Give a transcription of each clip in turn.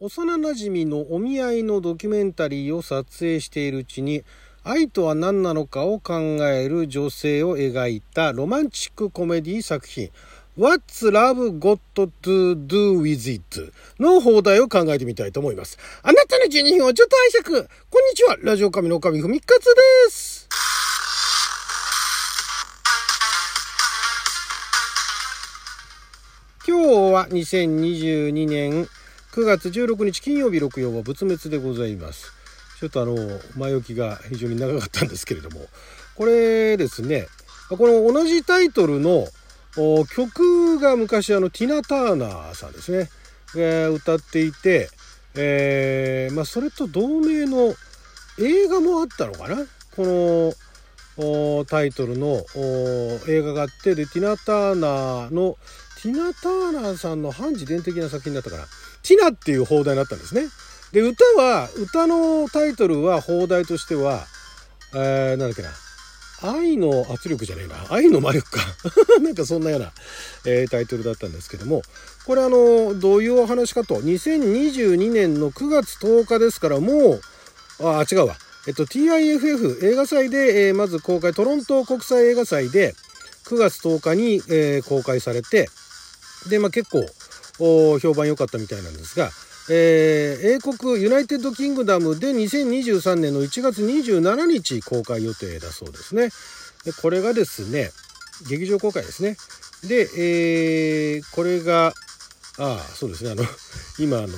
幼馴染のお見合いのドキュメンタリーを撮影しているうちに、愛とは何なのかを考える女性を描いたロマンチックコメディ作品、What's Love Got to Do With It の放題を考えてみたいと思います。あなたの12分をちょっと拝借。こんにちは。ラジオ神の神ふみかつです。今日は2022年9月16日金曜日6曜は仏滅でございます。ちょっとあの、前置きが非常に長かったんですけれども、これですね、この同じタイトルの曲が昔あのティナ・ターナーさんですね、えー、歌っていて、えー、まあ、それと同名の映画もあったのかな？このタイトルの映画があってでティナ・ターナーのティナ・ターナーさんの反自伝的な作品だったかな？ティナっていう放題だったんですね。で、歌は、歌のタイトルは放題としては、えー、なんだっけな。愛の圧力じゃねえな。愛の魔力か。なんかそんなような、えー、タイトルだったんですけども、これあの、どういうお話かと、2022年の9月10日ですから、もう、あ、違うわ。えっと、TIFF 映画祭で、えー、まず公開、トロント国際映画祭で9月10日に、えー、公開されて、で、まあ結構、評判良かったみたいなんですが、えー、英国 United Kingdom で2023年の1月27日公開予定だそうですね。でこれがですね、劇場公開ですね。で、えー、これが、ああ、そうですね、あの、今、あの、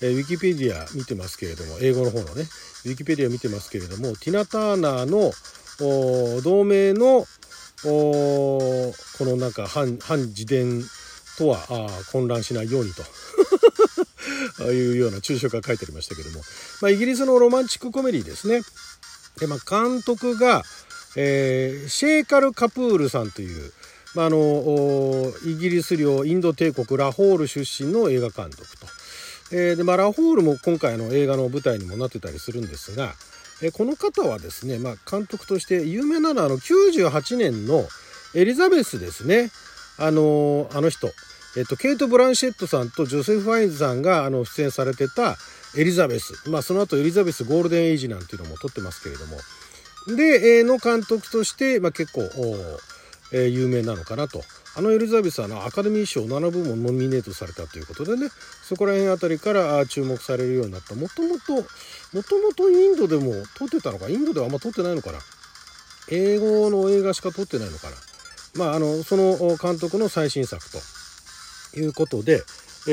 えー、ウィキペディア見てますけれども、英語の方のね、ウィキペディア見てますけれども、ティナ・ターナーの同名のこのなんか反反自伝とはあ混乱しないようにと いうような注釈が書いてありましたけども、まあ、イギリスのロマンチックコメディですね。で、まあ、監督が、えー、シェーカル・カプールさんという、まあ、あのイギリス領インド帝国ラホール出身の映画監督と。えー、でまあ、ラホールも今回の映画の舞台にもなってたりするんですが、えー、この方はですね、まあ、監督として有名なのはあの98年のエリザベスですね。あのあの人、えっと、ケイト・ブランシェットさんとジョセフ・ファインズさんがあの出演されてたエリザベス。まあ、その後エリザベスゴールデンエイジなんていうのも撮ってますけれども。で、えー、の監督として、まあ、結構、えー、有名なのかなと。あのエリザベスはのアカデミー賞7部門ノミネートされたということでね、そこら辺あたりから注目されるようになった。もともと、もともとインドでも撮ってたのか、インドではあんま撮ってないのかな。英語の映画しか撮ってないのかな。まあ、あの、その監督の最新作ということで、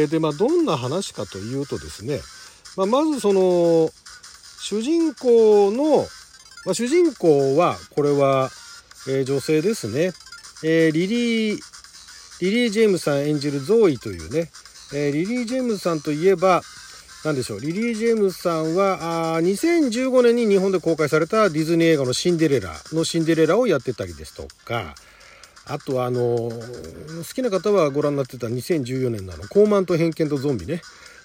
で、まあ、どんな話かというとですね、まあ、まずその、主人公の、まあ、主人公は、これは、えー、女性ですね。えー、リリー、リリー・ジェームさん演じるゾーイというね、えー、リリー・ジェームさんといえば、何でしょう、リリー・ジェームさんは、あ2015年に日本で公開されたディズニー映画のシンデレラのシンデレラをやってたりですとか、あとはあの好きな方はご覧になってた2014年のあの「高慢と偏見とゾンビね」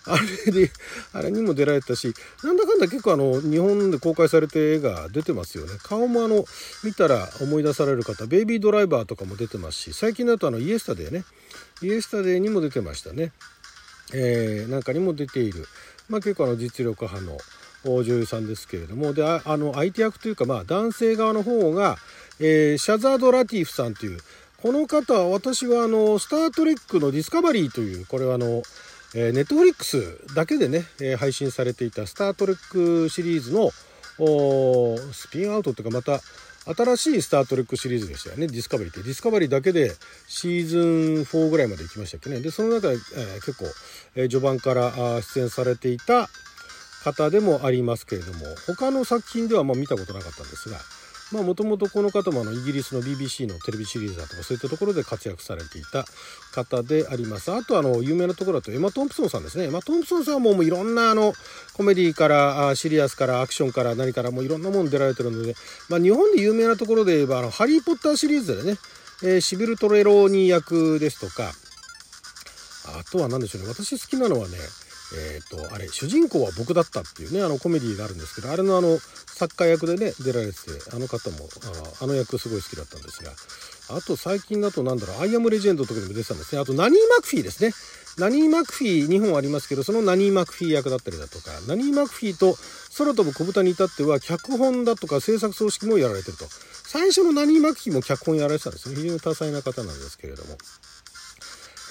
あれであれにも出られたしなんだかんだ結構あの日本で公開されて映画出てますよね。顔もあの見たら思い出される方ベイビードライバーとかも出てますし最近だとあのイエスタデーね。イエスタデーにも出てましたね。えー、なんかにも出ている。まあ結構あの実力派の女優さんですけれども。であの相手役というかまあ男性側の方がえー、シャザード・ラティフさんという、この方は私はあの、スター・トレックのディスカバリーという、これはあの、えー、ネットフリックスだけでね、えー、配信されていたスター・トレックシリーズのスピンアウトというかまた新しいスター・トレックシリーズでしたよね。ディスカバリーって。ディスカバリーだけでシーズン4ぐらいまで行きましたっけね。でその中で、えー、結構、え、序盤から出演されていた方でもありますけれども他の作品ではま見たことなかったんですがもともとこの方もあのイギリスの BBC のテレビシリーズだとかそういったところで活躍されていた方であります。あとあの有名なところだとエマ・トンプソンさんですね。エマ・トンプソンさんはもういろんなあのコメディからシリアスからアクションから何からもういろんなもの出られてるので、まあ日本で有名なところで言えばあのハリー・ポッターシリーズでね、えー、シビル・トレローニ役ですとか、あとは何でしょうね。私好きなのはね、えっ、とあれ主人公は僕だったっていうねあのコメディーがあるんですけどあれのあの作家役でね出られててあの方もあの役すごい好きだったんですがあと最近だとなんだろうアイアムレジェンドとかでも出てたんですね。あとナニー・マクフィーですね。ナニー・マクフィー2本ありますけどそのナニー・マクフィー役だったりだとかナニー・マクフィーと空飛ぶ小豚に至っては脚本だとか制作葬式もやられてると。最初のナニー・マクフィーも脚本やられてたんですね。非常に多彩な方なんですけれども。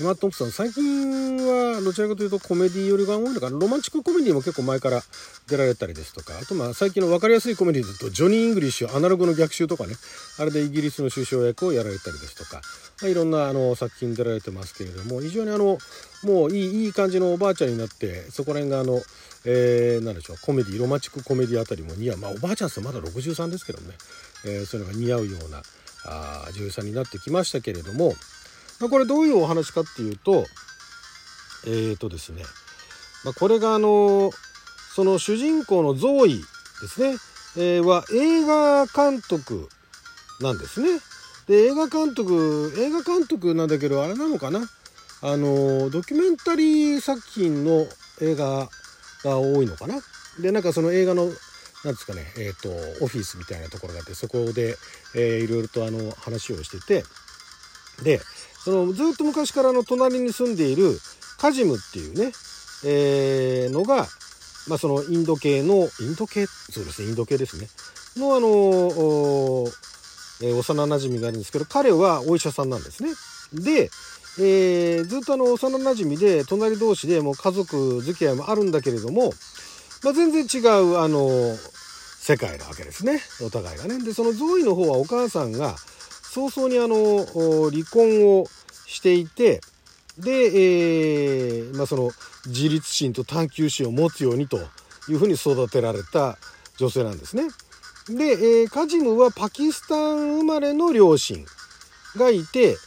マットンプさん最近はどちらかというとコメディ寄りが多いのかな？ロマンチックコメディも結構前から出られたりですとか。あとまあ最近の分かりやすいコメディだとジョニー・イングリッシュアナログの逆襲とかね。あれでイギリスの首相役をやられたりですとか、まあ、いろんなあの作品出られてますけれども。非常にあのもういいいい感じのおばあちゃんになってそこら辺があのえー、なんでしょうコメディロマンチックコメディあたりも似合う。まあおばあちゃんってまだ63ですけどね、えー、そういうのが似合うようなあ女優さんになってきましたけれども、これどういうお話かっていうとえっ、ー、とですね、まあ、これがあのその主人公のゾーイですね、えー、は映画監督なんですね。で映画監督映画監督なんだけどあれなのかな。あのドキュメンタリー作品の映画が多いのかな。でなんかその映画のなんですかねえっ、ー、とオフィスみたいなところがあってそこで、えー、いろいろとあの話をしてて。でそのずっと昔からの隣に住んでいるカジムっていうね、えー、のが、まあ、そのインド系のインド系？そうですねインド系ですねのあのえー、幼なじみがあるんですけど彼はお医者さんなんですね。で、えー、ずっとあの幼なじみで隣同士でもう家族付き合いもあるんだけれども、まあ、全然違うあの世界なわけですねお互いがね。でそのゾーイの方はお母さんが早々にあの離婚をしていてで、えー、まあ、その自立心と探求心を持つようにというふうに育てられた女性なんですね。で、えー、カジムはパキスタン生まれの両親がいて、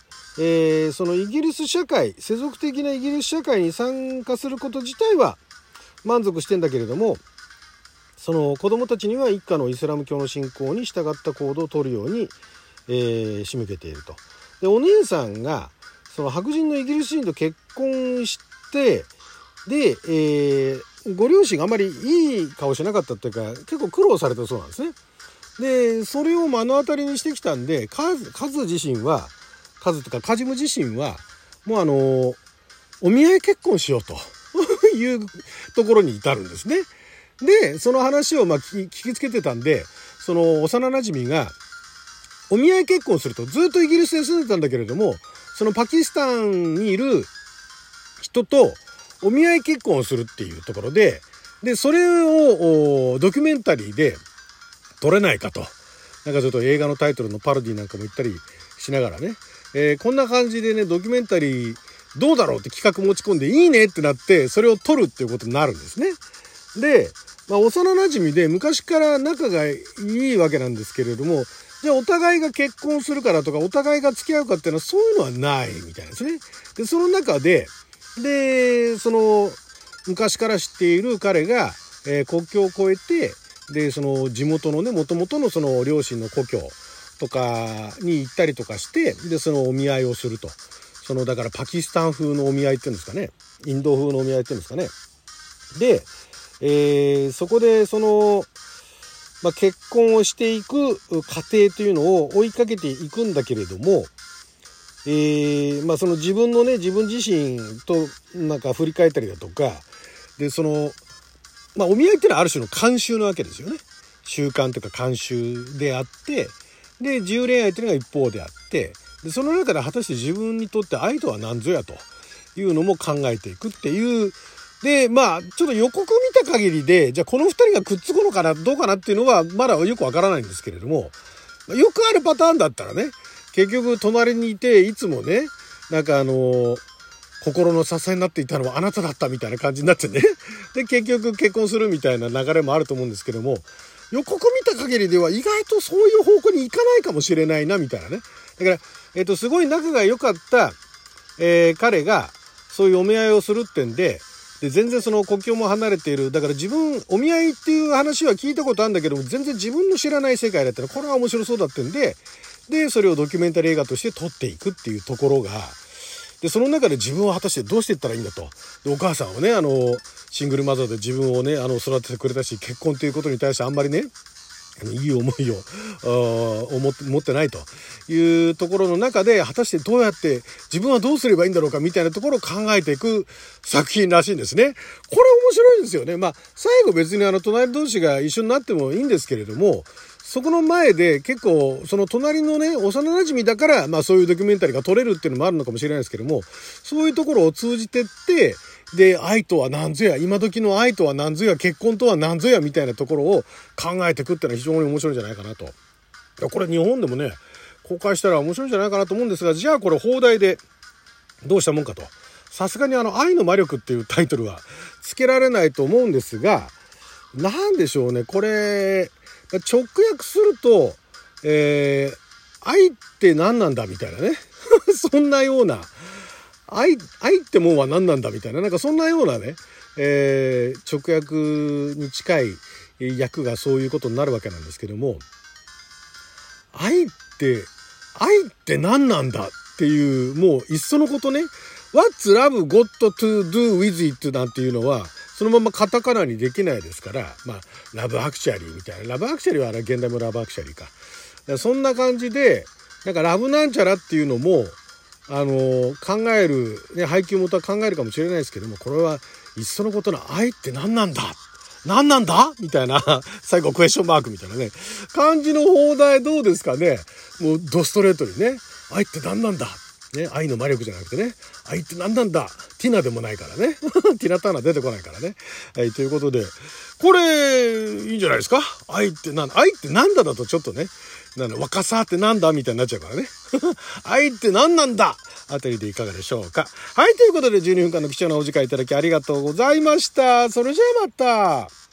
えー、そのイギリス社会世俗的なイギリス社会に参加すること自体は満足してんだけれどもその子供たちには一家のイスラム教の信仰に従った行動をとるようにえー、仕向けていると。でお姉さんがその白人のイギリス人と結婚してで、えー、ご両親があまりいい顔しなかったっていうか結構苦労されたそうなんですね。でそれを目の当たりにしてきたんでカズカズ自身はカズとかカジム自身はもうあのお見合い結婚しようと いうところに至るんですね。でその話をまあ聞きつけてたんでその幼なじみがお見合い結婚するとずっとイギリスで住んでたんだけれどもそのパキスタンにいる人とお見合い結婚をするっていうところででそれをドキュメンタリーで撮れないかとなんかちょっと映画のタイトルのパロディなんかも言ったりしながらね、えー、こんな感じでねドキュメンタリーどうだろうって企画持ち込んでいいねってなってそれを撮るっていうことになるんですね。で、まあ、幼なじみで昔から仲がいいわけなんですけれどもじゃあお互いが結婚するからとか、お互いが付き合うかっていうのはそういうのはないみたいですね。で、その中で、で、その、昔から知っている彼が、えー、国境を越えて、で、その地元のね、もともとのその両親の故郷とかに行ったりとかして、で、そのお見合いをすると。その、だからパキスタン風のお見合いっていうんですかね。インド風のお見合いっていうんですかね。で、えー、そこでその、まあ、結婚をしていく過程というのを追いかけていくんだけれども、えー、まあ、その自分のね自分自身となんか振り返ったりだとかでその、まあ、お見合いっていうのはある種の慣習なわけですよね。習慣というか慣習であってで自由恋愛というのが一方であってでその中で果たして自分にとって愛とは何ぞやというのも考えていくっていうで、まあ、ちょっと予告見た限りで、じゃあこの二人がくっつくのかな、どうかなっていうのは、まだよくわからないんですけれども、よくあるパターンだったらね、結局隣にいて、いつもね、なんかあの心の支えになっていたのはあなただったみたいな感じになってね。で、結局結婚するみたいな流れもあると思うんですけども、予告見た限りでは意外とそういう方向に行かないかもしれないな、みたいなね。だから、えっ、と、すごい仲が良かった、えー、彼が、そういうお見合いをするってんで、で全然その国境も離れている。だから自分お見合いっていう話は聞いたことあるんだけど全然自分の知らない世界だったらこれは面白そうだってんででそれをドキュメンタリー映画として撮っていくっていうところがでその中で自分は果たしてどうしていったらいいんだと。でお母さんはねあのシングルマザーで自分をね、あの、育ててくれたし、結婚ということに対してあんまりね、いい思いを思って持ってないというところの中で果たしてどうやって自分はどうすればいいんだろうかみたいなところを考えていく作品らしいんですね。これ面白いですよね。まあ最後別にあの隣同士が一緒になってもいいんですけれどもそこの前で結構その隣のね幼馴染だからまあそういうドキュメンタリーが撮れるっていうのもあるのかもしれないですけどもそういうところを通じてってで、愛とは何ぞや、今時の愛とは何ぞや、結婚とは何ぞや、みたいなところを考えていくっていうのは非常に面白いんじゃないかなと。いや、これ日本でもね、公開したら面白いんじゃないかなと思うんですが、じゃあこれ放題でどうしたもんかと。さすがにあの、愛の魔力っていうタイトルは付けられないと思うんですが、なんでしょうね、これ、直訳すると、えー、愛って何なんだみたいなね。そんなような、愛、愛ってもんは何なんだみたいな、なんかそんなようなね、えー、直訳に近い役がそういうことになるわけなんですけども、愛って、愛って何なんだっていう、もういっそのことね、What's love got to do with it なんていうのは、そのままカタカナにできないですから、まあ、ラブアクチャリーみたいな。ラブアクチャリーはあれ現代もラブアクチャリーか。か。そんな感じで、なんかラブなんちゃらっていうのも、あの考える、ね、配給元は考えるかもしれないですけどもこれはいっそのことの愛って何なんだ？何なんだ？みたいな最後クエスチョンマークみたいなね。感じの放題どうですかね。もうドストレートにね。愛って何なんだ？ね、愛の魔力じゃなくてね、愛って何なんだ？ティナでもないからね。ティナターナ出てこないからね。はい、ということで、これ、いいんじゃないですか？愛って何愛って何だだとちょっとね、なんだ、若さってなんだみたいになっちゃうからね。愛って何なんだ？あたりでいかがでしょうか？はい、ということで12分間の貴重なお時間いただきありがとうございました。それじゃあまた。